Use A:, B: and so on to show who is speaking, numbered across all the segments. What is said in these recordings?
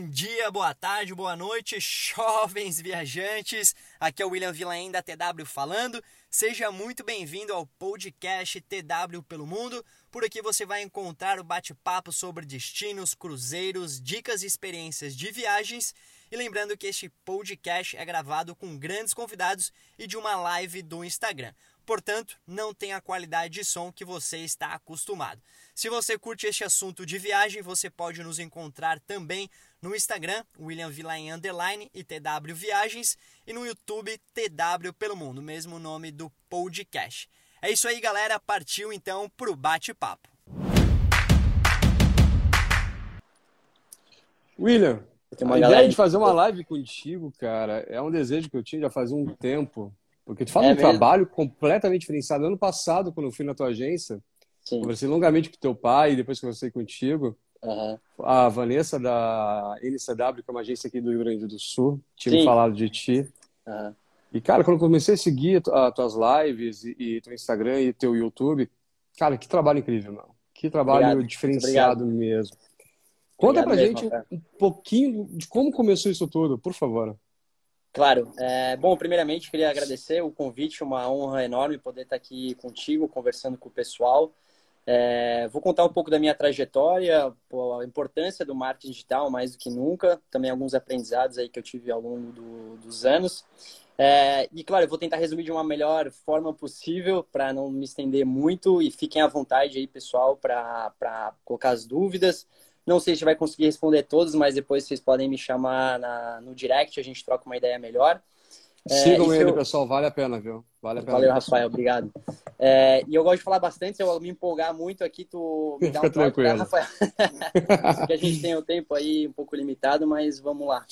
A: bom dia, boa tarde, boa noite, jovens viajantes. Aqui é o William Villain da TW falando. Seja muito bem-vindo ao podcast TW pelo Mundo. Por aqui você vai encontrar o bate-papo sobre destinos, cruzeiros, dicas e experiências de viagens. E lembrando que este podcast é gravado com grandes convidados e de uma live do Instagram. Portanto, não tem a qualidade de som que você está acostumado. Se você curte este assunto de viagem, você pode nos encontrar também no Instagram, William Villain Underline e TW Viagens, e no YouTube, TW Pelo Mundo, mesmo nome do podcast. É isso aí, galera. Partiu então pro bate-papo.
B: William, a ideia de fazer uma live contigo, cara, é um desejo que eu tinha já faz um tempo. Porque tu fala é um mesmo? trabalho completamente diferenciado. Ano passado, quando eu fui na tua agência, Sim. Conversei longamente com teu pai, depois conversei contigo. Uhum. A Vanessa da NCW, que é uma agência aqui do Rio Grande do Sul, tinha Sim. falado de ti. Uhum. E, cara, quando eu comecei a seguir as tuas lives e, e teu Instagram e teu YouTube, cara, que trabalho incrível, mano. Que trabalho Obrigado. diferenciado mesmo. Conta Obrigado pra mesmo, gente cara. um pouquinho de como começou isso tudo, por favor.
C: Claro. É, bom, primeiramente, queria agradecer o convite, uma honra enorme poder estar aqui contigo, conversando com o pessoal. É, vou contar um pouco da minha trajetória, a importância do marketing digital mais do que nunca, também alguns aprendizados aí que eu tive ao longo do, dos anos. É, e claro, eu vou tentar resumir de uma melhor forma possível para não me estender muito e fiquem à vontade aí, pessoal, para colocar as dúvidas. Não sei se vai conseguir responder todas, mas depois vocês podem me chamar na, no direct, a gente troca uma ideia melhor.
B: É, Sigam ele, eu... pessoal, vale a pena, viu? Vale a pena.
C: Valeu, Rafael, obrigado. É, e eu gosto de falar bastante, se eu me empolgar muito aqui, tu me dá um
B: toque, tá,
C: Rafael? que a gente tem o tempo aí um pouco limitado, mas vamos lá.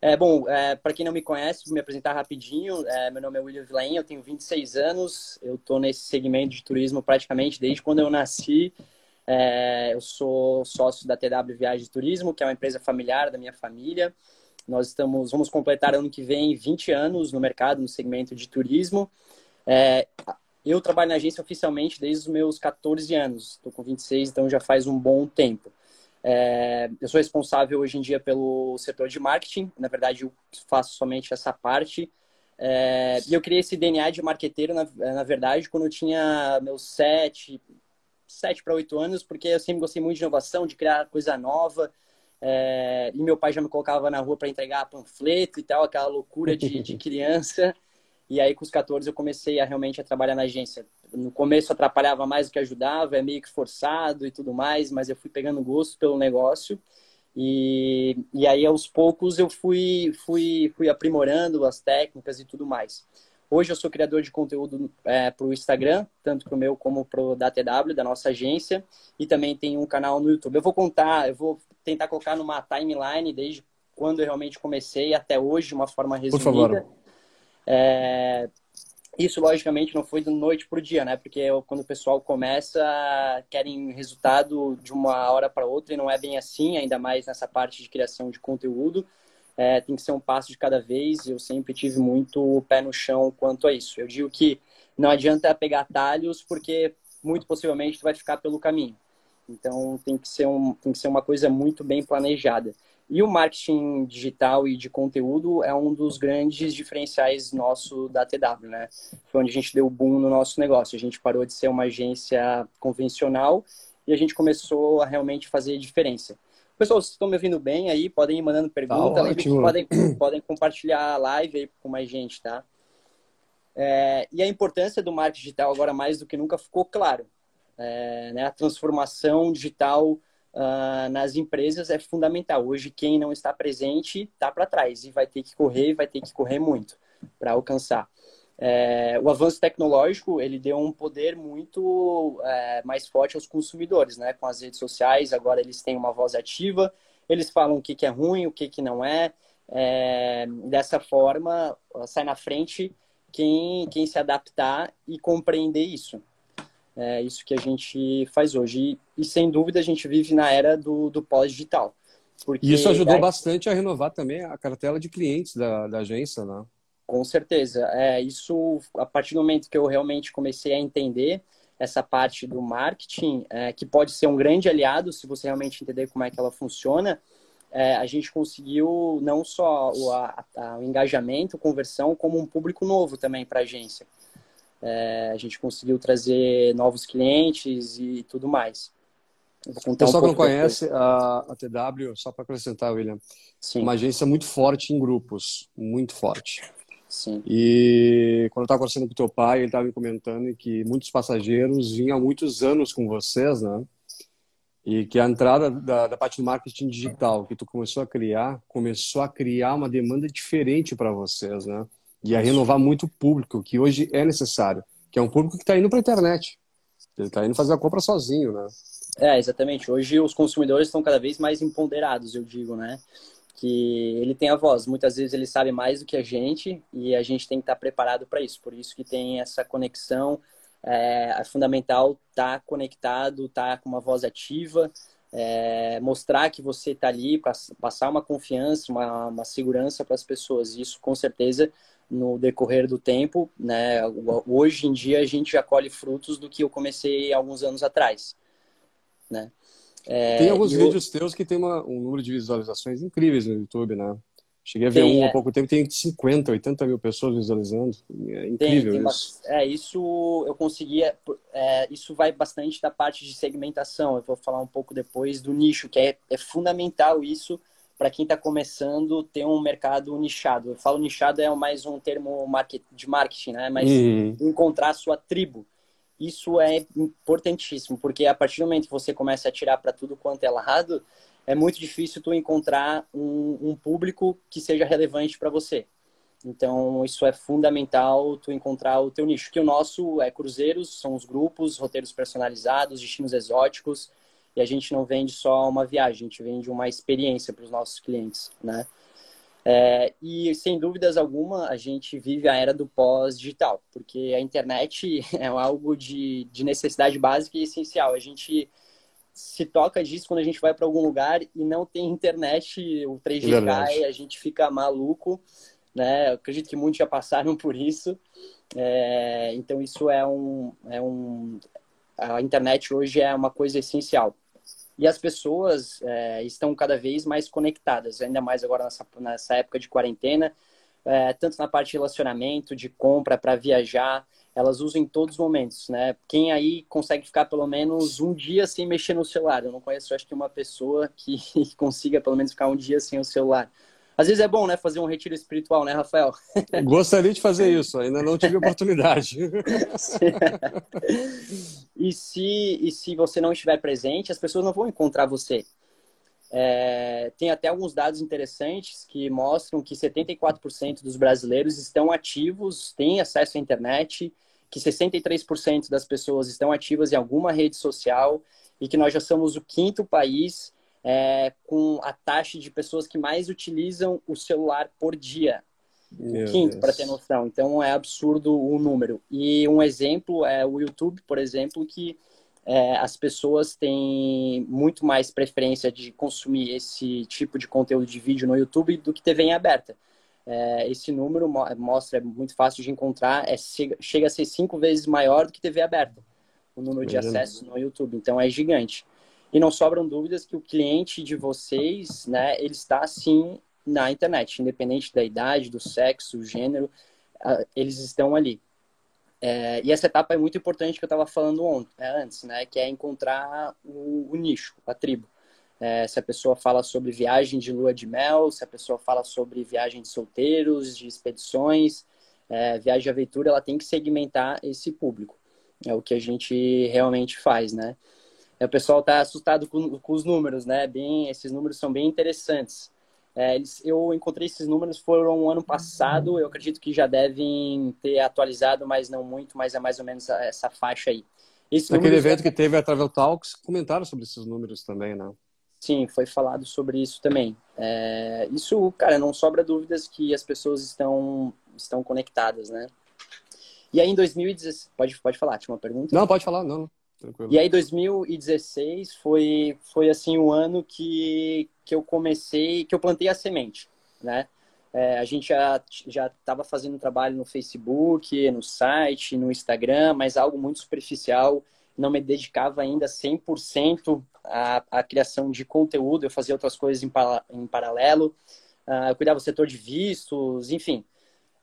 C: É, bom, é, para quem não me conhece, vou me apresentar rapidinho. É, meu nome é William Vilain, eu tenho 26 anos, eu estou nesse segmento de turismo praticamente desde quando eu nasci. É, eu sou sócio da TW Viagens e Turismo, que é uma empresa familiar da minha família. Nós estamos, vamos completar ano que vem 20 anos no mercado, no segmento de turismo. É, eu trabalho na agência oficialmente desde os meus 14 anos. Estou com 26, então já faz um bom tempo. É, eu sou responsável hoje em dia pelo setor de marketing. Na verdade, eu faço somente essa parte. É, e eu criei esse DNA de marqueteiro, na, na verdade, quando eu tinha meus 7, 7 para 8 anos, porque eu sempre gostei muito de inovação, de criar coisa nova. É, e meu pai já me colocava na rua para entregar panfleto e tal, aquela loucura de, de criança. E aí, com os 14, eu comecei a realmente a trabalhar na agência. No começo, atrapalhava mais do que ajudava, é meio que forçado e tudo mais, mas eu fui pegando gosto pelo negócio. E, e aí, aos poucos, eu fui, fui, fui aprimorando as técnicas e tudo mais. Hoje eu sou criador de conteúdo é, para o Instagram, tanto para o meu como para o da TW, da nossa agência, e também tem um canal no YouTube. Eu vou contar, eu vou tentar colocar numa timeline desde quando eu realmente comecei até hoje, de uma forma resumida. Por favor. É, isso, logicamente, não foi da noite para o dia, né? Porque quando o pessoal começa, querem resultado de uma hora para outra e não é bem assim, ainda mais nessa parte de criação de conteúdo é, tem que ser um passo de cada vez. Eu sempre tive muito pé no chão quanto a isso. Eu digo que não adianta pegar talhos, porque muito possivelmente tu vai ficar pelo caminho. Então tem que ser, um, tem que ser uma coisa muito bem planejada. E o marketing digital e de conteúdo é um dos grandes diferenciais nosso da TW, né? Foi onde a gente deu o boom no nosso negócio. A gente parou de ser uma agência convencional e a gente começou a realmente fazer diferença. Pessoal, vocês estão me ouvindo bem aí, podem ir mandando perguntas, tá podem, podem compartilhar a live aí com mais gente, tá? É, e a importância do marketing digital agora mais do que nunca ficou claro. É, né? A transformação digital uh, nas empresas é fundamental. Hoje, quem não está presente está para trás e vai ter que correr, vai ter que correr muito para alcançar. É, o avanço tecnológico ele deu um poder muito é, mais forte aos consumidores, né? Com as redes sociais, agora eles têm uma voz ativa, eles falam o que, que é ruim, o que, que não é. é. Dessa forma, sai na frente quem, quem se adaptar e compreender isso. É isso que a gente faz hoje. E, e sem dúvida, a gente vive na era do, do pós-digital.
B: E isso ajudou bastante a renovar também a cartela de clientes da, da agência, né?
C: Com certeza. É, isso, a partir do momento que eu realmente comecei a entender essa parte do marketing, é, que pode ser um grande aliado se você realmente entender como é que ela funciona, é, a gente conseguiu não só o, a, a, o engajamento, conversão, como um público novo também para a agência. É, a gente conseguiu trazer novos clientes e tudo mais.
B: O pessoal um que não conhece a, a, TW, só para acrescentar, William, Sim. uma agência muito forte em grupos, muito forte.
C: Sim.
B: E quando eu estava conversando com o teu pai, ele estava me comentando que muitos passageiros vinham há muitos anos com vocês, né? E que a entrada da, da parte do marketing digital que tu começou a criar, começou a criar uma demanda diferente para vocês, né? E a renovar muito o público, que hoje é necessário, que é um público que está indo para a internet. Ele está indo fazer a compra sozinho, né?
C: É, exatamente. Hoje os consumidores estão cada vez mais empoderados, eu digo, né? Que ele tem a voz. Muitas vezes ele sabe mais do que a gente e a gente tem que estar preparado para isso. Por isso que tem essa conexão. É, é fundamental estar tá conectado, estar tá com uma voz ativa, é, mostrar que você está ali, passar uma confiança, uma, uma segurança para as pessoas. Isso, com certeza, no decorrer do tempo, né? Hoje em dia a gente já colhe frutos do que eu comecei alguns anos atrás né?
B: É, tem alguns vídeos teus que tem uma, um número de visualizações incríveis no YouTube, né? Cheguei a ver tem, um há é... pouco tempo, tem 50, 80 mil pessoas visualizando. É incrível tem, tem isso.
C: É, isso eu conseguia. É, isso vai bastante da parte de segmentação. Eu vou falar um pouco depois do nicho, que é, é fundamental isso para quem está começando ter um mercado nichado. Eu falo nichado é mais um termo de marketing, né? Mas uhum. encontrar a sua tribo isso é importantíssimo, porque a partir do momento que você começa a tirar para tudo quanto é lado, é muito difícil tu encontrar um, um público que seja relevante para você. Então, isso é fundamental tu encontrar o teu nicho. Que o nosso é cruzeiros, são os grupos, roteiros personalizados, destinos exóticos, e a gente não vende só uma viagem, a gente vende uma experiência para os nossos clientes, né? É, e sem dúvidas alguma, a gente vive a era do pós-digital, porque a internet é algo de, de necessidade básica e essencial. A gente se toca disso quando a gente vai para algum lugar e não tem internet, o 3G cai, a gente fica maluco, né? Eu acredito que muitos já passaram por isso. É, então isso é um, é um, a internet hoje é uma coisa essencial e as pessoas é, estão cada vez mais conectadas, ainda mais agora nessa, nessa época de quarentena, é, tanto na parte de relacionamento, de compra, para viajar, elas usam em todos os momentos, né? Quem aí consegue ficar pelo menos um dia sem mexer no celular? Eu não conheço, acho que uma pessoa que consiga pelo menos ficar um dia sem o celular. Às vezes é bom, né, fazer um retiro espiritual, né, Rafael?
B: Gostaria de fazer isso, ainda não tive oportunidade.
C: e, se, e se você não estiver presente, as pessoas não vão encontrar você. É, tem até alguns dados interessantes que mostram que 74% dos brasileiros estão ativos, têm acesso à internet, que 63% das pessoas estão ativas em alguma rede social e que nós já somos o quinto país é, com a taxa de pessoas que mais utilizam o celular por dia. Meu o quinto, para ter noção. Então é absurdo o número. E um exemplo é o YouTube, por exemplo, que é, as pessoas têm muito mais preferência de consumir esse tipo de conteúdo de vídeo no YouTube do que TV em aberta. É, esse número mostra, é muito fácil de encontrar, é, chega a ser cinco vezes maior do que TV aberta, o número de acessos no YouTube. Então é gigante. E não sobram dúvidas que o cliente de vocês, né, ele está sim na internet, independente da idade, do sexo, gênero, eles estão ali. É, e essa etapa é muito importante que eu estava falando ontem, é, antes, né, que é encontrar o, o nicho, a tribo. É, se a pessoa fala sobre viagem de lua de mel, se a pessoa fala sobre viagem de solteiros, de expedições, é, viagem de aventura, ela tem que segmentar esse público. É o que a gente realmente faz, né? É, o pessoal está assustado com, com, os números, né? Bem, esses números são bem interessantes. É, eles, eu encontrei esses números foram um ano passado. Eu acredito que já devem ter atualizado, mas não muito, mas é mais ou menos essa faixa aí.
B: Esse Naquele evento que teve a Travel Talks, comentaram sobre esses números também, né?
C: Sim, foi falado sobre isso também. É, isso, cara, não sobra dúvidas que as pessoas estão, estão conectadas, né? E aí em 2016, pode, pode falar, tinha uma pergunta?
B: Não, pode falar, não.
C: Tranquilo. E aí 2016 foi foi assim o ano que que eu comecei, que eu plantei a semente, né? É, a gente já já estava fazendo trabalho no Facebook, no site, no Instagram, mas algo muito superficial. não me dedicava ainda 100% à, à criação de conteúdo, eu fazia outras coisas em, em paralelo, uh, eu cuidava do setor de vistos, enfim.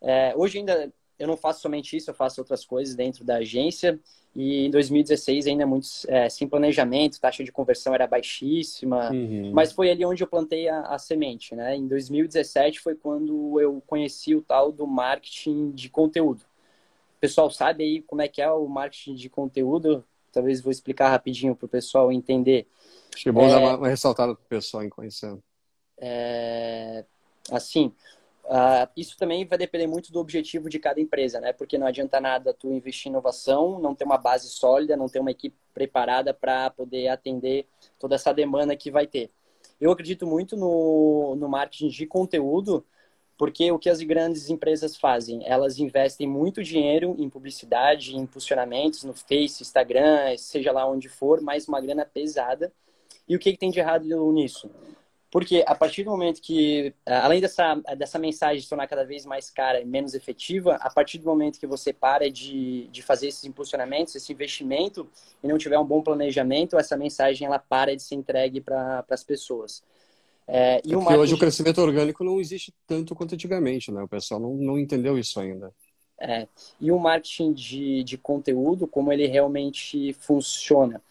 C: É, hoje ainda eu não faço somente isso, eu faço outras coisas dentro da agência. E em 2016 ainda muito é, sem planejamento, taxa de conversão era baixíssima, uhum. mas foi ali onde eu plantei a, a, semente, né? Em 2017 foi quando eu conheci o tal do marketing de conteúdo. O pessoal sabe aí como é que é o marketing de conteúdo? Talvez vou explicar rapidinho para o pessoal entender.
B: Acho que é bom é, dar uma, uma ressaltada para o pessoal em conhecer.
C: É, assim, Uh, isso também vai depender muito do objetivo de cada empresa, né? Porque não adianta nada tu investir em inovação, não ter uma base sólida, não ter uma equipe preparada para poder atender toda essa demanda que vai ter. Eu acredito muito no, no marketing de conteúdo, porque o que as grandes empresas fazem? Elas investem muito dinheiro em publicidade, em impulsionamentos no Face, Instagram, seja lá onde for, mais uma grana pesada. E o que, que tem de errado nisso? Porque a partir do momento que, além dessa, dessa mensagem se tornar cada vez mais cara e menos efetiva, a partir do momento que você para de, de fazer esses impulsionamentos, esse investimento, e não tiver um bom planejamento, essa mensagem ela para de ser entregue para as pessoas.
B: É, e é marketing... hoje o crescimento orgânico não existe tanto quanto antigamente, né? O pessoal não, não entendeu isso ainda.
C: É, e o marketing de, de conteúdo, como ele realmente funciona.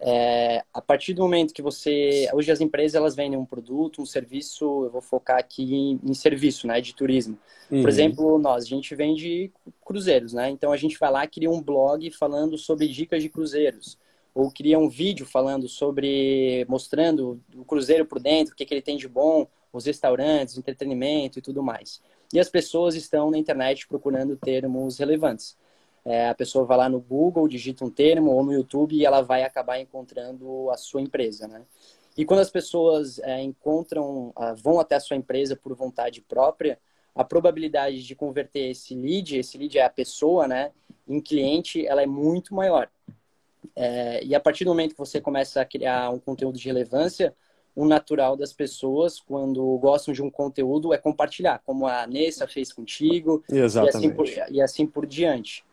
C: É, a partir do momento que você. Hoje as empresas elas vendem um produto, um serviço, eu vou focar aqui em, em serviço, né, de turismo. Uhum. Por exemplo, nós, a gente vende cruzeiros, né? Então a gente vai lá, cria um blog falando sobre dicas de cruzeiros. Ou cria um vídeo falando sobre. mostrando o cruzeiro por dentro, o que, que ele tem de bom, os restaurantes, entretenimento e tudo mais. E as pessoas estão na internet procurando termos relevantes. É, a pessoa vai lá no Google, digita um termo, ou no YouTube, e ela vai acabar encontrando a sua empresa, né? E quando as pessoas é, encontram, ah, vão até a sua empresa por vontade própria, a probabilidade de converter esse lead, esse lead é a pessoa, né, em cliente, ela é muito maior. É, e a partir do momento que você começa a criar um conteúdo de relevância, o natural das pessoas, quando gostam de um conteúdo, é compartilhar, como a Nessa fez contigo. E, assim por, e assim por diante.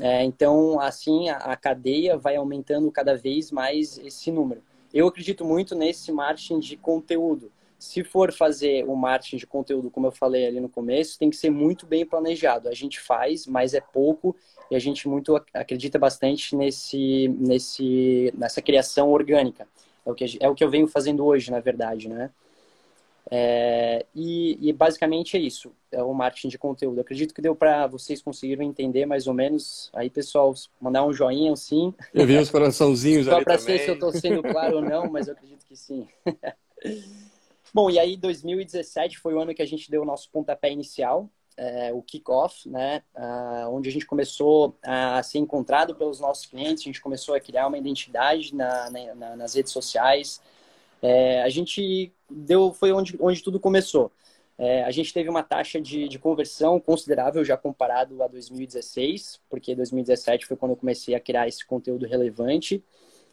C: É, então, assim, a, a, cadeia vai aumentando cada vez mais esse número. Eu acredito muito nesse marketing de conteúdo. Se for fazer o um marketing de conteúdo, como eu falei ali no começo, tem que ser muito bem planejado. A gente faz, mas é pouco e a gente muito acredita bastante nesse, nesse, nessa criação orgânica. É o, que, é o que eu venho fazendo hoje, na verdade, né? É, e, e, basicamente é isso, é o marketing de conteúdo. Eu acredito que deu para vocês conseguirem entender mais ou menos. Aí, pessoal, mandar um joinha, um sim.
B: Eu vi os coraçãozinhos
C: Só para ser se eu estou sendo claro ou não, mas eu acredito que sim. Bom, e aí 2017 foi o ano que a gente deu o nosso pontapé inicial, é, o kickoff, né? Ah, onde a gente começou a ser encontrado pelos nossos clientes, a gente começou a criar uma identidade na, na, nas redes sociais, é, a gente deu, foi onde, onde tudo começou. É, a gente teve uma taxa de, de, conversão considerável já comparado a 2016, porque 2017 foi quando eu comecei a criar esse conteúdo relevante.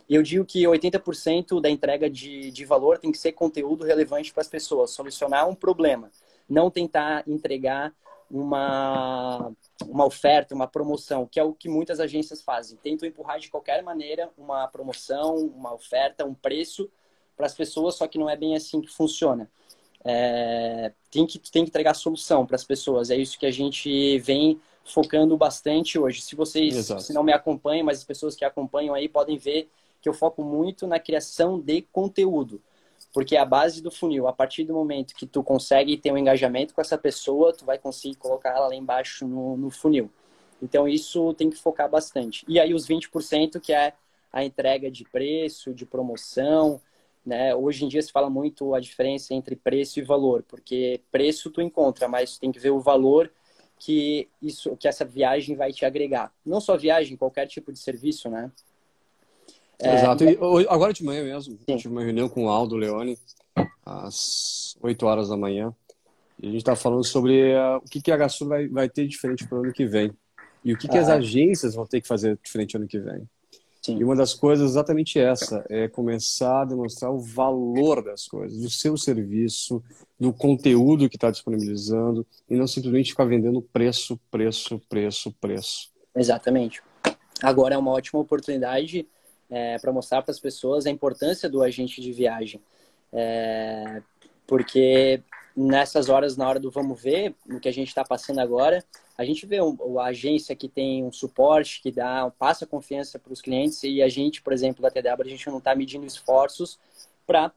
C: E eu digo que 80% da entrega de, de valor tem que ser conteúdo relevante para as pessoas, solucionar um problema, não tentar entregar uma, uma oferta, uma promoção, que é o que muitas agências fazem. Tentam empurrar de qualquer maneira uma promoção, uma oferta, um preço para as pessoas, só que não é bem assim que funciona. É, tem, que, tem que entregar solução para as pessoas. É isso que a gente vem focando bastante hoje. Se vocês se não me acompanham, mas as pessoas que acompanham aí podem ver que eu foco muito na criação de conteúdo. Porque é a base do funil, a partir do momento que tu consegue ter um engajamento com essa pessoa, tu vai conseguir colocar ela lá embaixo no, no funil. Então isso tem que focar bastante. E aí os 20% que é a entrega de preço, de promoção, né? Hoje em dia se fala muito a diferença entre preço e valor, porque preço tu encontra, mas tem que ver o valor que isso, que essa viagem vai te agregar. Não só viagem, qualquer tipo de serviço, né?
B: É, Exato. E agora de manhã mesmo, sim. tive uma reunião com o Aldo Leone às 8 horas da manhã. E a gente está falando sobre uh, o que, que a Gasul vai, vai ter diferente para o ano que vem. E o que, que as ah. agências vão ter que fazer diferente ano que vem. Sim. E uma das coisas é exatamente essa, é começar a demonstrar o valor das coisas, do seu serviço, do conteúdo que está disponibilizando, e não simplesmente ficar vendendo preço, preço, preço, preço.
C: Exatamente. agora é uma ótima oportunidade é, para mostrar para as pessoas a importância do agente de viagem. É, porque nessas horas, na hora do vamos ver, no que a gente está passando agora, a gente vê a agência que tem um suporte, que dá, passa confiança para os clientes, e a gente, por exemplo, da TW, a gente não está medindo esforços para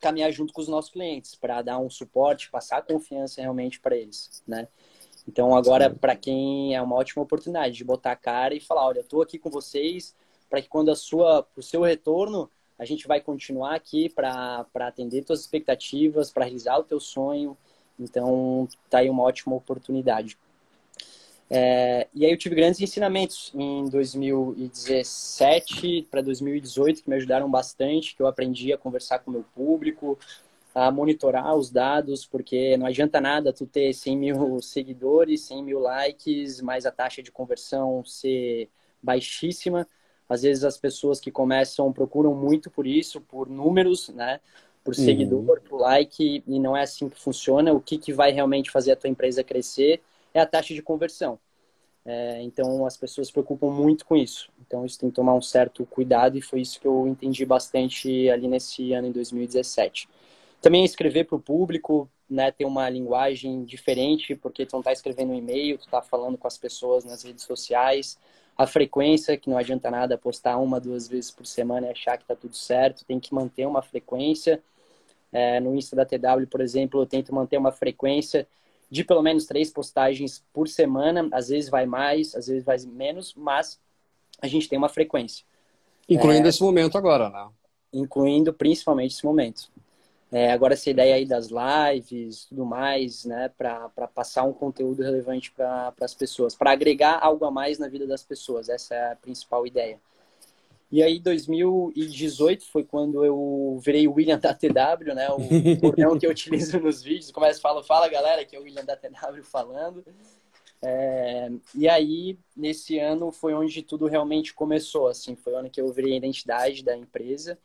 C: caminhar junto com os nossos clientes, para dar um suporte, passar confiança realmente para eles, né? Então, agora, para quem é uma ótima oportunidade de botar a cara e falar, olha, eu estou aqui com vocês, para que quando a sua, o seu retorno, a gente vai continuar aqui para atender suas expectativas, para realizar o teu sonho. Então, tá aí uma ótima oportunidade. É, e aí eu tive grandes ensinamentos em 2017 para 2018 que me ajudaram bastante, que eu aprendi a conversar com o meu público, a monitorar os dados, porque não adianta nada tu ter 100 mil seguidores, 100 mil likes, mas a taxa de conversão ser baixíssima. Às vezes as pessoas que começam procuram muito por isso, por números, né? Por uhum. seguidor, uhum. por like, e não é assim que funciona. O que, que vai realmente fazer a tua empresa crescer é a taxa de conversão. É, então as pessoas se preocupam muito com isso. Então isso tem que tomar um certo cuidado e foi isso que eu entendi bastante ali nesse ano em 2017. Também escrever para o público, né, ter uma linguagem diferente, porque tu não está escrevendo um e-mail, tu está falando com as pessoas nas redes sociais. A frequência, que não adianta nada postar uma, duas vezes por semana e achar que está tudo certo, tem que manter uma frequência. É, no Insta da TW, por exemplo, eu tento manter uma frequência de pelo menos três postagens por semana. Às vezes vai mais, às vezes vai menos, mas a gente tem uma frequência.
B: Incluindo é, esse momento agora, né?
C: Incluindo principalmente esse momento. É, agora essa ideia aí das lives, tudo mais, né, para passar um conteúdo relevante para as pessoas, para agregar algo a mais na vida das pessoas, essa é a principal ideia. E aí, 2018 foi quando eu virei o William da TW, né, o bordão que eu utilizo nos vídeos, começo a falar, fala galera, que é o William da TW falando. É, e aí, nesse ano foi onde tudo realmente começou, assim, foi o ano que eu virei a identidade da empresa.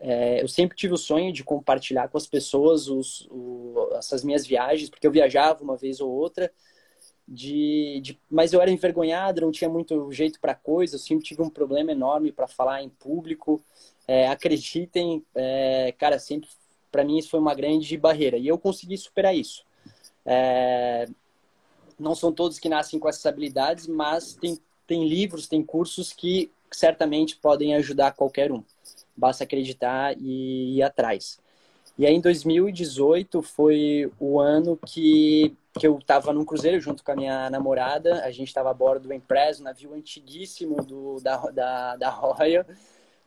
C: É, eu sempre tive o sonho de compartilhar com as pessoas os, o, essas minhas viagens, porque eu viajava uma vez ou outra, de, de mas eu era envergonhado, não tinha muito jeito para coisa, eu sempre tive um problema enorme para falar em público. É, acreditem, é, cara, sempre para mim isso foi uma grande barreira e eu consegui superar isso. É, não são todos que nascem com essas habilidades, mas tem, tem livros, tem cursos que certamente podem ajudar qualquer um basta acreditar e ir atrás. E aí, em 2018, foi o ano que, que eu estava num cruzeiro junto com a minha namorada. A gente estava a bordo do Empress, um navio antiguíssimo do, da, da, da Royal.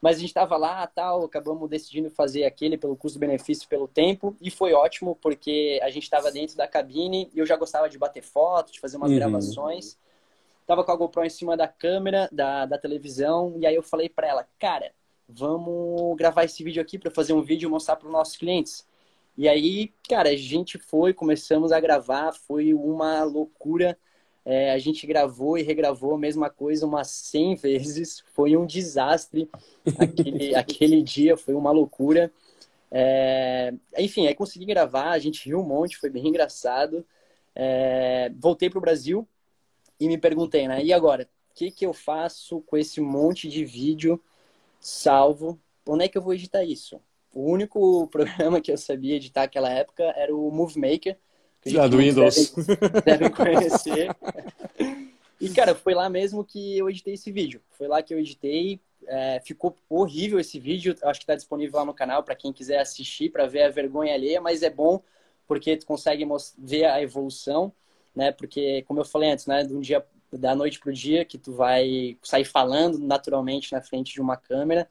C: Mas a gente estava lá, tal, acabamos decidindo fazer aquele pelo custo-benefício, pelo tempo. E foi ótimo, porque a gente estava dentro da cabine e eu já gostava de bater foto, de fazer umas uhum. gravações. Tava com a GoPro em cima da câmera, da, da televisão. E aí eu falei para ela, cara, vamos gravar esse vídeo aqui para fazer um vídeo e mostrar para os nossos clientes. E aí, cara, a gente foi, começamos a gravar, foi uma loucura. É, a gente gravou e regravou a mesma coisa umas 100 vezes. Foi um desastre. Aquele, aquele dia foi uma loucura. É, enfim, aí consegui gravar, a gente riu um monte, foi bem engraçado. É, voltei para o Brasil e me perguntei, né? E agora? O que, que eu faço com esse monte de vídeo salvo. Onde é que eu vou editar isso? O único programa que eu sabia editar naquela época era o Movie Maker.
B: Que Já do Windows.
C: Devem, devem conhecer. e, cara, foi lá mesmo que eu editei esse vídeo. Foi lá que eu editei. É, ficou horrível esse vídeo. Acho que está disponível lá no canal para quem quiser assistir, para ver a vergonha alheia. Mas é bom porque tu consegue ver a evolução, né? Porque, como eu falei antes, né? De um dia da noite pro dia que tu vai sair falando naturalmente na frente de uma câmera.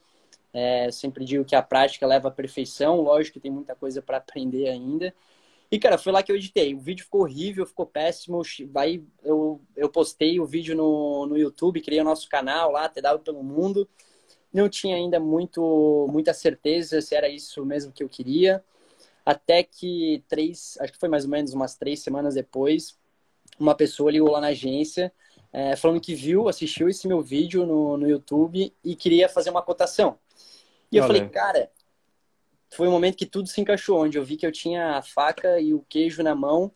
C: É, sempre digo que a prática leva à perfeição, lógico que tem muita coisa para aprender ainda. E, cara, foi lá que eu editei. O vídeo ficou horrível, ficou péssimo. Vai, eu, eu postei o vídeo no, no YouTube, criei o nosso canal lá, TW pelo Mundo. Não tinha ainda muito, muita certeza se era isso mesmo que eu queria. Até que três, acho que foi mais ou menos umas três semanas depois, uma pessoa ligou lá na agência é, falando que viu, assistiu esse meu vídeo no, no YouTube e queria fazer uma cotação. E eu falei, cara, foi um momento que tudo se encaixou, onde eu vi que eu tinha a faca e o queijo na mão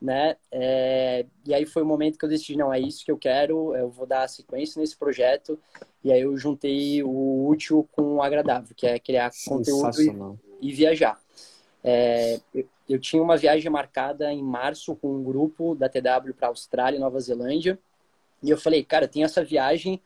C: né? É, e aí foi o momento que eu decidi, não, é isso que eu quero, eu vou dar sequência nesse projeto. E aí eu juntei o útil com o agradável, que é criar conteúdo e, e viajar. É, eu, eu, tinha uma viagem marcada em março com um grupo da TW para Austrália e Nova Zelândia. E eu falei, cara, tem essa viagem,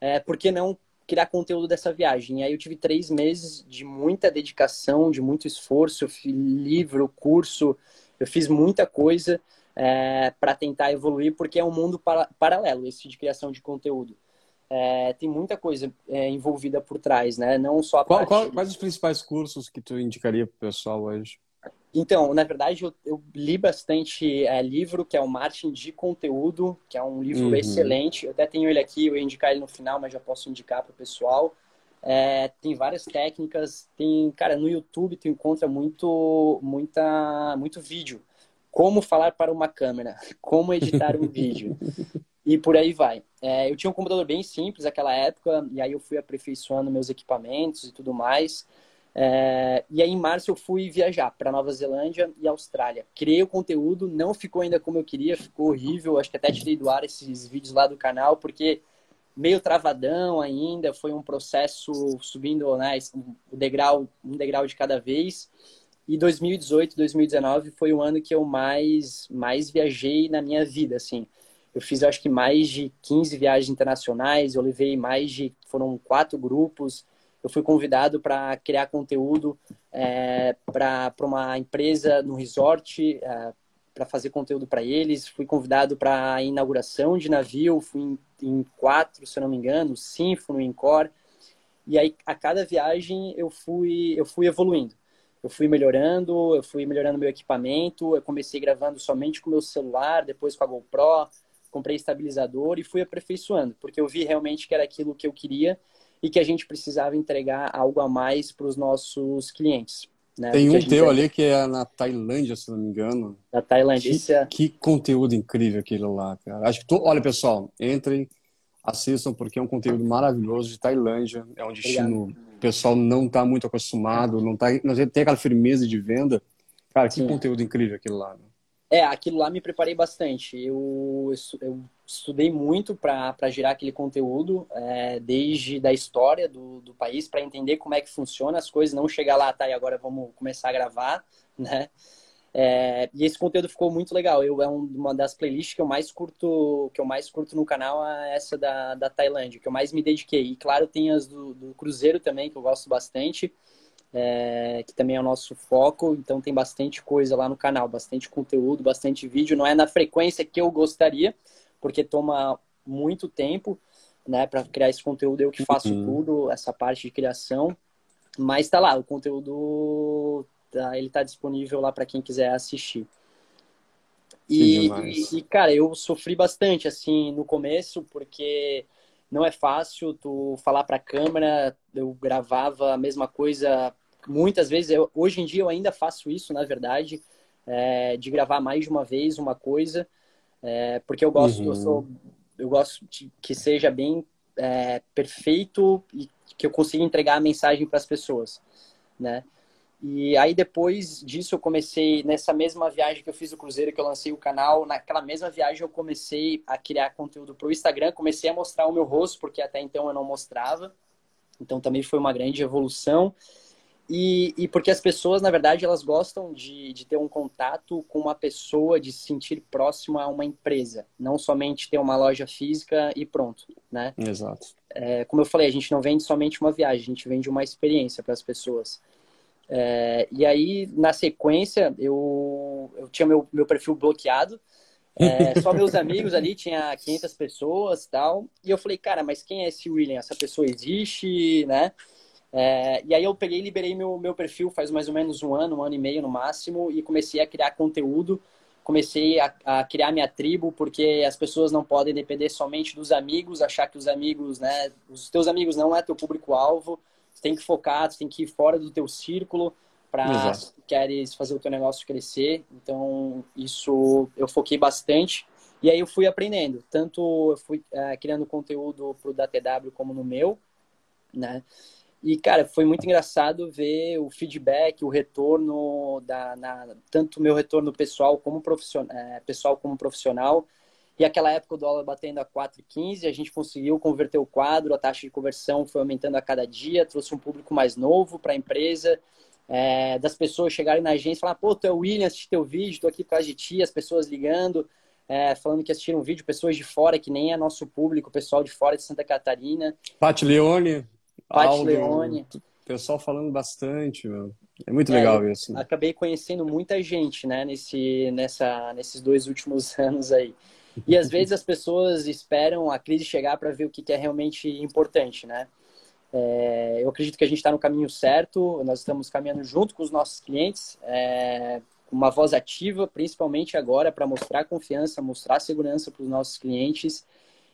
C: é, por que não criar conteúdo dessa viagem? E aí eu tive três meses de muita dedicação, de muito esforço, eu fiz livro, curso, eu fiz muita coisa é, para tentar evoluir, porque é um mundo para, paralelo esse de criação de conteúdo. É, tem muita coisa é, envolvida por trás, né? Não só
B: qual, qual, Quais os principais cursos que tu indicaria para o pessoal hoje?
C: Então, na verdade, eu, eu li bastante é, livro, que é o Martin de Conteúdo, que é um livro uhum. excelente. Eu até tenho ele aqui, eu ia indicar ele no final, mas já posso indicar para o pessoal. É, tem várias técnicas, tem, cara, no YouTube tu encontra muito, muita, muito vídeo. Como falar para uma câmera, como editar um vídeo. E por aí vai. É, eu tinha um computador bem simples naquela época, e aí eu fui aperfeiçoando meus equipamentos e tudo mais. É, e aí em março eu fui viajar para Nova Zelândia e Austrália. Criei o conteúdo, não ficou ainda como eu queria, ficou horrível. Acho que até tirei do ar esses vídeos lá do canal, porque meio travadão ainda, foi um processo subindo né, o degrau, um degrau de cada vez. E 2018, 2019 foi o ano que eu mais, mais viajei na minha vida, assim. Eu fiz, acho que, mais de 15 viagens internacionais, eu levei mais de... foram quatro grupos. Eu fui convidado para criar conteúdo é, para uma empresa no resort, é, para fazer conteúdo para eles. Fui convidado para inauguração de navio, fui em, em, quatro, se eu não me engano, Symphony, Encore. E aí, a cada viagem, eu fui, eu fui evoluindo. Eu fui melhorando, eu fui melhorando meu equipamento. Eu comecei gravando somente com meu celular, depois com a GoPro. Comprei estabilizador e fui aperfeiçoando, porque eu vi realmente que era aquilo que eu queria e que a gente precisava entregar algo a mais para os nossos clientes.
B: Né? Tem um teu ali que é na Tailândia, se não me engano.
C: Na Tailândia.
B: Que, é... que conteúdo incrível aquilo lá, cara. Acho que tu... Olha, pessoal, entrem, assistam, porque é um conteúdo maravilhoso de Tailândia. É um destino Obrigado. o pessoal não está muito acostumado, não, tá, não tem aquela firmeza de venda. Cara, que Sim. conteúdo incrível aquilo lá. Né?
C: É, aquilo lá me preparei bastante. Eu, eu estudei muito para gerar aquele conteúdo, é, desde da história do, do país, para entender como é que funciona as coisas, não chegar lá, tá, e agora vamos começar a gravar, né? É, e esse conteúdo ficou muito legal. Eu é uma das playlists que eu mais curto, que eu mais curto no canal é essa da, da Tailândia, que eu mais me dediquei. E claro, tem as do, do Cruzeiro também, que eu gosto bastante é, que também é o nosso foco. Então tem bastante coisa lá no canal, bastante conteúdo, bastante vídeo. Não é na frequência que eu gostaria, porque toma muito tempo, né, para criar esse conteúdo. Eu que faço uhum. tudo, essa parte de criação. Mas tá lá, o conteúdo tá, ele tá disponível lá para quem quiser assistir. E, e, cara, eu sofri bastante assim no começo, porque não é fácil tu falar para a câmera. Eu gravava a mesma coisa muitas vezes. Eu, hoje em dia eu ainda faço isso, na verdade, é, de gravar mais de uma vez uma coisa, é, porque eu gosto, uhum. eu, sou, eu gosto de que seja bem é, perfeito e que eu consiga entregar a mensagem para as pessoas, né? E aí depois disso eu comecei nessa mesma viagem que eu fiz o cruzeiro que eu lancei o canal, naquela mesma viagem eu comecei a criar conteúdo para o Instagram, comecei a mostrar o meu rosto porque até então eu não mostrava. Então também foi uma grande evolução. E, e porque as pessoas, na verdade, elas gostam de, de ter um contato com uma pessoa, de se sentir próximo a uma empresa, não somente ter uma loja física e pronto, né?
B: Exato.
C: É, como eu falei, a gente não vende somente uma viagem, a gente vende uma experiência para as pessoas. É, e aí, na sequência, eu, eu tinha meu, meu perfil bloqueado. É, só meus amigos ali, tinha 500 pessoas e tal. E eu falei, cara, mas quem é esse William? Essa pessoa existe, né? É, e aí eu peguei e liberei meu, meu perfil faz mais ou menos um ano, um ano e meio no máximo, e comecei a criar conteúdo. Comecei a, a criar minha tribo, porque as pessoas não podem depender somente dos amigos, achar que os amigos, né? Os teus amigos não é teu público-alvo você tem que focar, você tem que ir fora do teu círculo para se queres fazer o teu negócio crescer. Então, isso eu foquei bastante. E aí eu fui aprendendo. Tanto eu fui é, criando conteúdo para o DTW como no meu, né? E, cara, foi muito engraçado ver o feedback, o retorno, da, na, tanto meu retorno pessoal como profissional, é, pessoal como profissional. E aquela época o dólar batendo a 4,15, a gente conseguiu converter o quadro, a taxa de conversão foi aumentando a cada dia, trouxe um público mais novo para a empresa, é, das pessoas chegarem na agência e falar, pô, tu é o William, assisti teu vídeo, tô aqui por causa de ti, as pessoas ligando, é, falando que assistiram o vídeo, pessoas de fora, que nem é nosso público, pessoal de fora de Santa Catarina.
B: Paty Leone.
C: Paty Leone.
B: Pessoal falando bastante, meu. É muito é, legal isso.
C: Né? Acabei conhecendo muita gente, né, nesse, nessa, nesses dois últimos anos aí. E às vezes as pessoas esperam a crise chegar para ver o que é realmente importante, né? É, eu acredito que a gente está no caminho certo, nós estamos caminhando junto com os nossos clientes, é, uma voz ativa, principalmente agora, para mostrar confiança, mostrar segurança para os nossos clientes.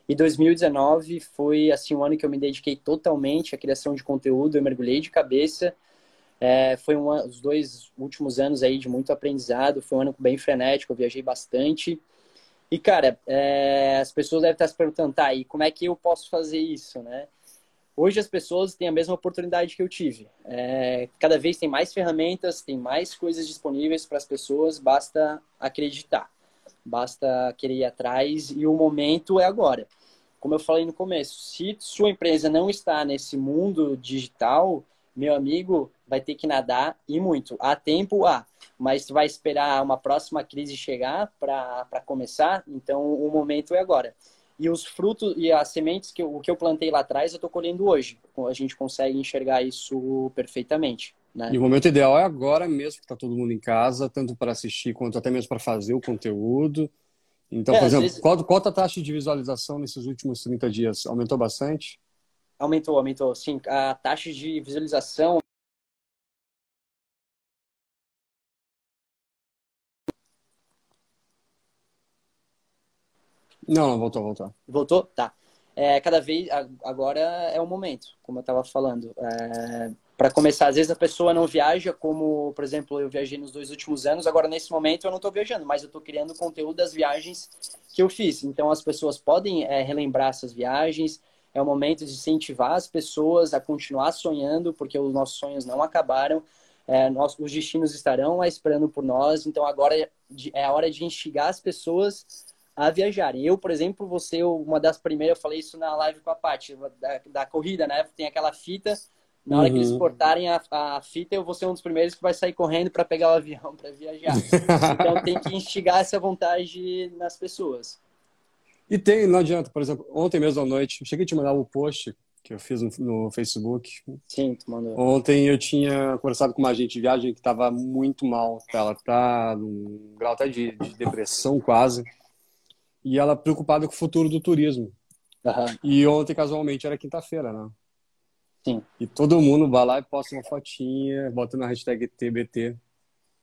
C: E 2019 foi assim um ano que eu me dediquei totalmente à criação de conteúdo, eu mergulhei de cabeça. É, foi um, os dois últimos anos aí de muito aprendizado, foi um ano bem frenético, eu viajei bastante. E, cara, é, as pessoas devem estar se perguntando, tá, e como é que eu posso fazer isso, né? Hoje as pessoas têm a mesma oportunidade que eu tive. É, cada vez tem mais ferramentas, tem mais coisas disponíveis para as pessoas, basta acreditar, basta querer ir atrás e o momento é agora. Como eu falei no começo, se sua empresa não está nesse mundo digital, meu amigo, vai ter que nadar e muito. Há tempo, há, mas vai esperar uma próxima crise chegar para começar, então o momento é agora e os frutos e as sementes que eu, o que eu plantei lá atrás eu estou colhendo hoje. A gente consegue enxergar isso perfeitamente. Né?
B: E o momento ideal é agora mesmo, que está todo mundo em casa, tanto para assistir quanto até mesmo para fazer o conteúdo. Então, é, por exemplo, vezes... qual, qual a taxa de visualização nesses últimos 30 dias? Aumentou bastante?
C: Aumentou, aumentou. Sim, a taxa de visualização
B: Não, não, voltou, voltou.
C: Voltou? Tá. É, cada vez, agora é o momento, como eu estava falando. É, para começar, às vezes a pessoa não viaja, como, por exemplo, eu viajei nos dois últimos anos, agora nesse momento eu não estou viajando, mas eu estou criando conteúdo das viagens que eu fiz. Então as pessoas podem é, relembrar essas viagens, é o momento de incentivar as pessoas a continuar sonhando, porque os nossos sonhos não acabaram. É, nós, os destinos estarão lá esperando por nós, então agora é, a hora de instigar as pessoas a viajarem. Eu, por exemplo, ser uma das primeiras, eu falei isso na live com a Paty, da, da corrida, né? Tem aquela fita, na hora uhum. que eles exportarem a, a, fita, eu vou ser um dos primeiros que vai sair correndo para pegar o avião para viajar. então tem que instigar essa vontade nas pessoas.
B: E tem, não adianta, por exemplo, ontem mesmo à noite, eu cheguei a te mandar o um post que eu fiz no, no, Facebook.
C: Sim, tu mandou.
B: Ontem eu tinha conversado com uma agente de viagem que estava muito mal. Ela está num grau até de, de depressão quase e ela preocupada com o futuro do turismo. Uhum. E ontem, casualmente, era quinta-feira, né?
C: Sim.
B: E todo mundo vai lá e posta uma fotinha, bota na hashtag TBT.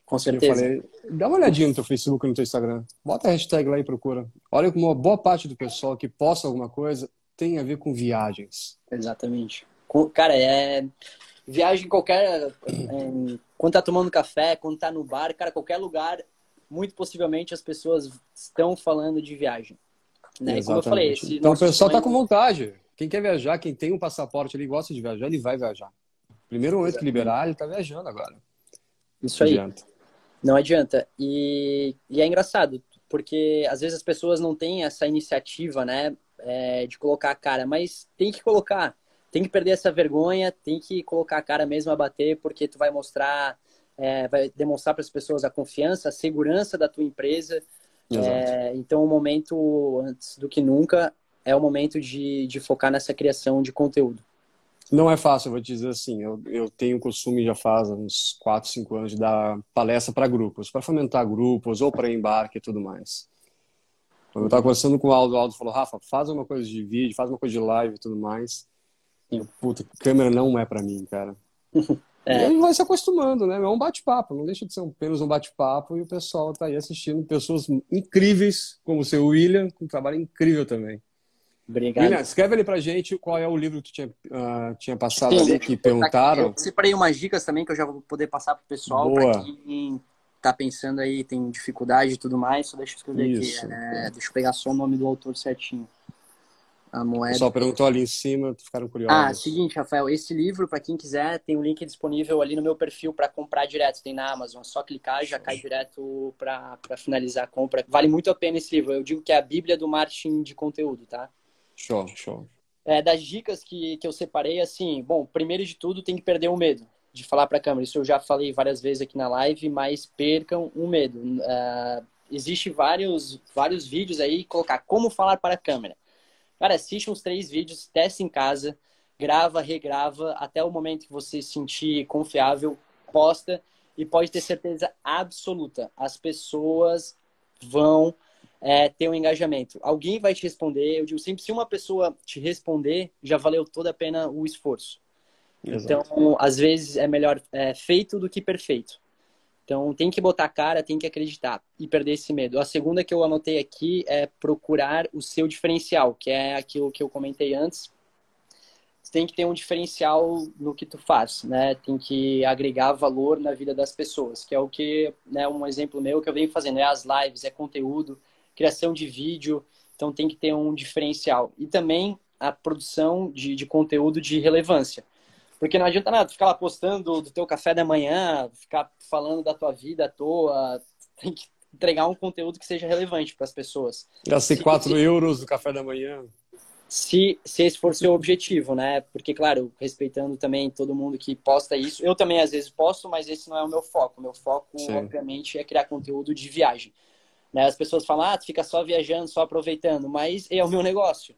C: Com certeza.
B: Eu falei, dá uma olhadinha no teu Facebook e no teu Instagram. Bota a hashtag lá e procura. Olha como uma boa parte do pessoal que posta alguma coisa tem a ver com viagens.
C: Exatamente. Cara, é viagem qualquer. É, quando tá tomando café, quando tá no bar, cara, qualquer lugar muito possivelmente as pessoas estão falando de viagem. Né?
B: Como eu falei, então o pessoal está com vontade. Quem quer viajar, quem tem um passaporte, ele gosta de viajar, ele vai viajar. Primeiro momento que liberar, ele está viajando agora.
C: Isso aí. Adianta. Não adianta. E, e, é engraçado, porque às vezes as pessoas não têm essa iniciativa, né, é, de colocar a cara, mas tem que colocar. Tem que perder essa vergonha, tem que colocar a cara mesmo a bater, porque tu vai mostrar é, vai demonstrar para as pessoas a confiança, a segurança da tua empresa. É, então, o momento, antes do que nunca, é o momento de, de focar nessa criação de conteúdo.
B: Não é fácil, eu vou te dizer assim. Eu, eu tenho o costume, já faz uns 4, 5 anos, de dar palestra para grupos, para fomentar grupos ou para embarque e tudo mais. Quando eu estava conversando com o Aldo, o Aldo falou: Rafa, faz uma coisa de vídeo, faz uma coisa de live e tudo mais. E eu, puta, câmera não é para mim, cara. É. E ele vai se acostumando, né? É um bate-papo, não deixa de ser apenas um bate-papo e o pessoal tá aí assistindo pessoas incríveis, como o seu William, com um trabalho incrível também.
C: Obrigado.
B: William, escreve ali pra gente qual é o livro que tu tinha, uh, tinha passado Sim, ali, que perguntaram. Eu
C: separei umas dicas também que eu já vou poder passar pro pessoal, Boa. pra quem tá pensando aí, tem dificuldade e tudo mais, só deixa eu escrever Isso. aqui. É, deixa eu pegar só o nome do autor certinho. a moeda.
B: Só perguntou ali em cima, ficaram curiosos.
C: Ah, seguinte, Rafael, esse livro, para quem quiser, tem um link disponível ali no meu perfil para comprar direto, tem na Amazon. É só clicar já cai direto para finalizar a compra. Vale muito a pena esse livro. Eu digo que é a Bíblia do marketing de conteúdo, tá?
B: Show, show.
C: É, das dicas que, que eu separei, assim, bom, primeiro de tudo tem que perder o medo de falar para a câmera. Isso eu já falei várias vezes aqui na live, mas percam o medo. Uh, existe vários, vários vídeos aí, colocar como falar para a câmera. Cara, assiste uns três vídeos, teste em casa, grava, regrava, até o momento que você se sentir confiável, posta e pode ter certeza absoluta, as pessoas vão é, ter um engajamento. Alguém vai te responder. Eu digo sempre, se uma pessoa te responder, já valeu toda a pena o esforço. Exato. Então, às vezes é melhor é, feito do que perfeito. Então, tem que botar a cara, tem que acreditar e perder esse medo. A segunda que eu anotei aqui é procurar o seu diferencial, que é aquilo que eu comentei antes. Você tem que ter um diferencial no que tu faz, né? Tem que agregar valor na vida das pessoas, que é o que, né, um exemplo meu que eu venho fazendo, é as lives, é conteúdo, criação de vídeo, então tem que ter um diferencial. E também a produção de, de conteúdo de relevância. Porque não adianta nada ficar lá postando do teu café da manhã, ficar falando da tua vida à toa. Tem que entregar um conteúdo que seja relevante para as pessoas.
B: Gastei 4 euros do café da manhã.
C: Se, se esse for seu objetivo, né? Porque, claro, respeitando também todo mundo que posta isso. Eu também, às vezes, posto, mas esse não é o meu foco. O meu foco, Sim. obviamente, é criar conteúdo de viagem. Né? As pessoas falam, ah, tu fica só viajando, só aproveitando. Mas é o meu negócio,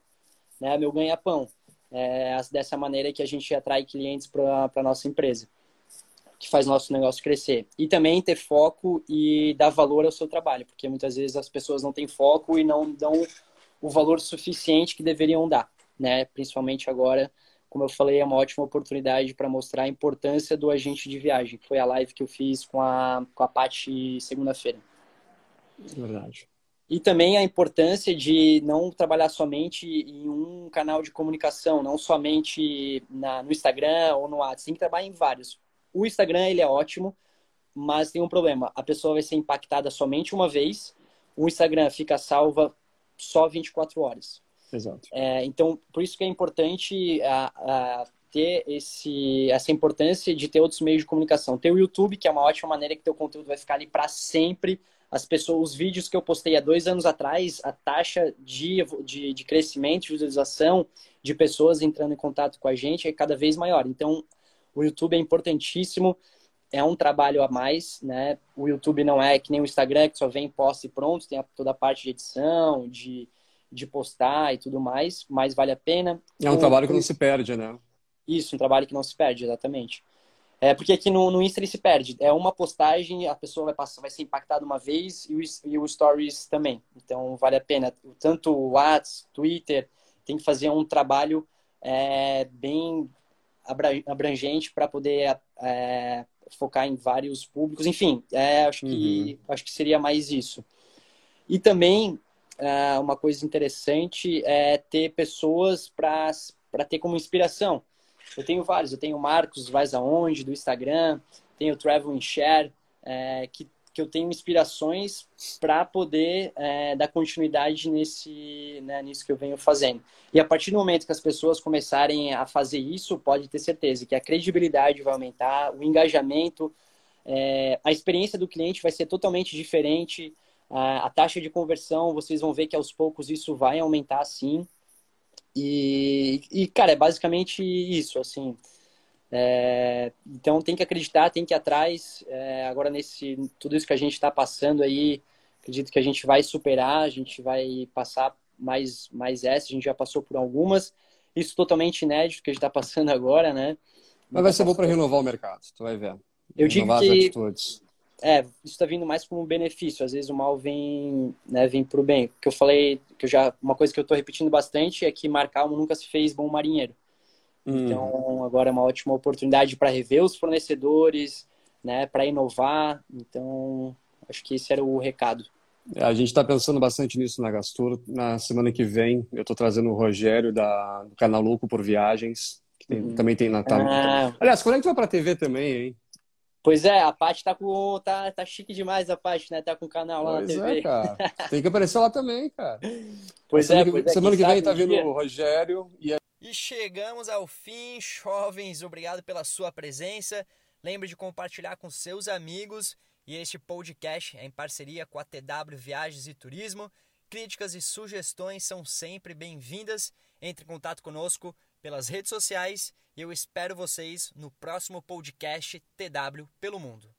C: né? Meu ganha-pão é dessa maneira que a gente atrai clientes para a nossa empresa, que faz nosso negócio crescer. E também ter foco e dar valor ao seu trabalho, porque muitas vezes as pessoas não têm foco e não dão o valor suficiente que deveriam dar, né? Principalmente agora, como eu falei, é uma ótima oportunidade para mostrar a importância do agente de viagem, que foi a live que eu fiz com a, com a Paty segunda-feira.
B: Verdade.
C: E também a importância de não trabalhar somente em um canal de comunicação, não somente na, no Instagram ou no WhatsApp, tem que trabalhar em vários. O Instagram, ele é ótimo, mas tem um problema. A pessoa vai ser impactada somente uma vez, o Instagram fica salva só 24 horas.
B: Exato.
C: É, então, por isso que é importante a, a ter esse, essa importância de ter outros meios de comunicação. Ter o YouTube, que é uma ótima maneira que teu conteúdo vai ficar ali para sempre, as pessoas, os vídeos que eu postei há dois anos atrás, a taxa de, de, de crescimento, de visualização de pessoas entrando em contato com a gente é cada vez maior. Então, o YouTube é importantíssimo, é um trabalho a mais, né? O YouTube não é que nem o Instagram, que só vem, posta e pronto, tem toda a parte de edição, de, de postar e tudo mais, mas vale a pena.
B: É um o, trabalho que não se perde, né?
C: Isso, um trabalho que não se perde, exatamente. É porque aqui no, no Insta ele se perde. É uma postagem, a pessoa vai passar, vai ser impactada uma vez e o, e o Stories também. Então vale a pena. Tanto o WhatsApp, Twitter, tem que fazer um trabalho é, bem abrangente para poder é, focar em vários públicos. Enfim, é, acho, que, uhum. acho que seria mais isso. E também é, uma coisa interessante é ter pessoas para ter como inspiração. Eu tenho vários, eu tenho Marcos Vais Aonde, do Instagram, tenho Travel and Share, é, que, que eu tenho inspirações para poder é, dar continuidade nesse, né, nisso que eu venho fazendo. E a partir do momento que as pessoas começarem a fazer isso, pode ter certeza que a credibilidade vai aumentar, o engajamento, é, a experiência do cliente vai ser totalmente diferente, a, a taxa de conversão, vocês vão ver que aos poucos isso vai aumentar sim. E, e cara, é basicamente isso, assim. É, então tem que acreditar, tem que ir atrás. É, agora, nesse tudo isso que a gente está passando aí, acredito que a gente vai superar, a gente vai passar mais, mais essa, a gente já passou por algumas. Isso totalmente inédito que a gente está passando agora, né?
B: Mas vai ser bom para renovar o mercado, tu vai ver.
C: Eu digo que é, isso está vindo mais como um benefício. Às vezes o mal vem, né, vem para o bem. Que eu falei, que eu já, uma coisa que eu estou repetindo bastante é que marcar nunca se fez bom marinheiro. Hum. Então agora é uma ótima oportunidade para rever os fornecedores, né, para inovar. Então acho que esse era o recado.
B: A gente está pensando bastante nisso na Gastur. Na semana que vem eu estou trazendo o Rogério da, do canal Louco por Viagens, que tem, uhum. também tem Natal. Ah. Aliás, quando é que vai para a TV também, hein?
D: Pois é, a Paty tá com. Tá, tá chique demais a Paty, né? Tá com o canal lá
B: pois
D: na TV.
B: É, cara. Tem que aparecer lá também, cara.
D: Pois
B: semana
D: é,
B: que,
D: pois é.
B: Semana que vem tá vindo o Rogério e
C: E chegamos ao fim, jovens. Obrigado pela sua presença. Lembre de compartilhar com seus amigos. E este podcast é em parceria com a TW Viagens e Turismo. Críticas e sugestões são sempre bem-vindas. Entre em contato conosco pelas redes sociais e eu espero vocês no próximo podcast TW pelo Mundo.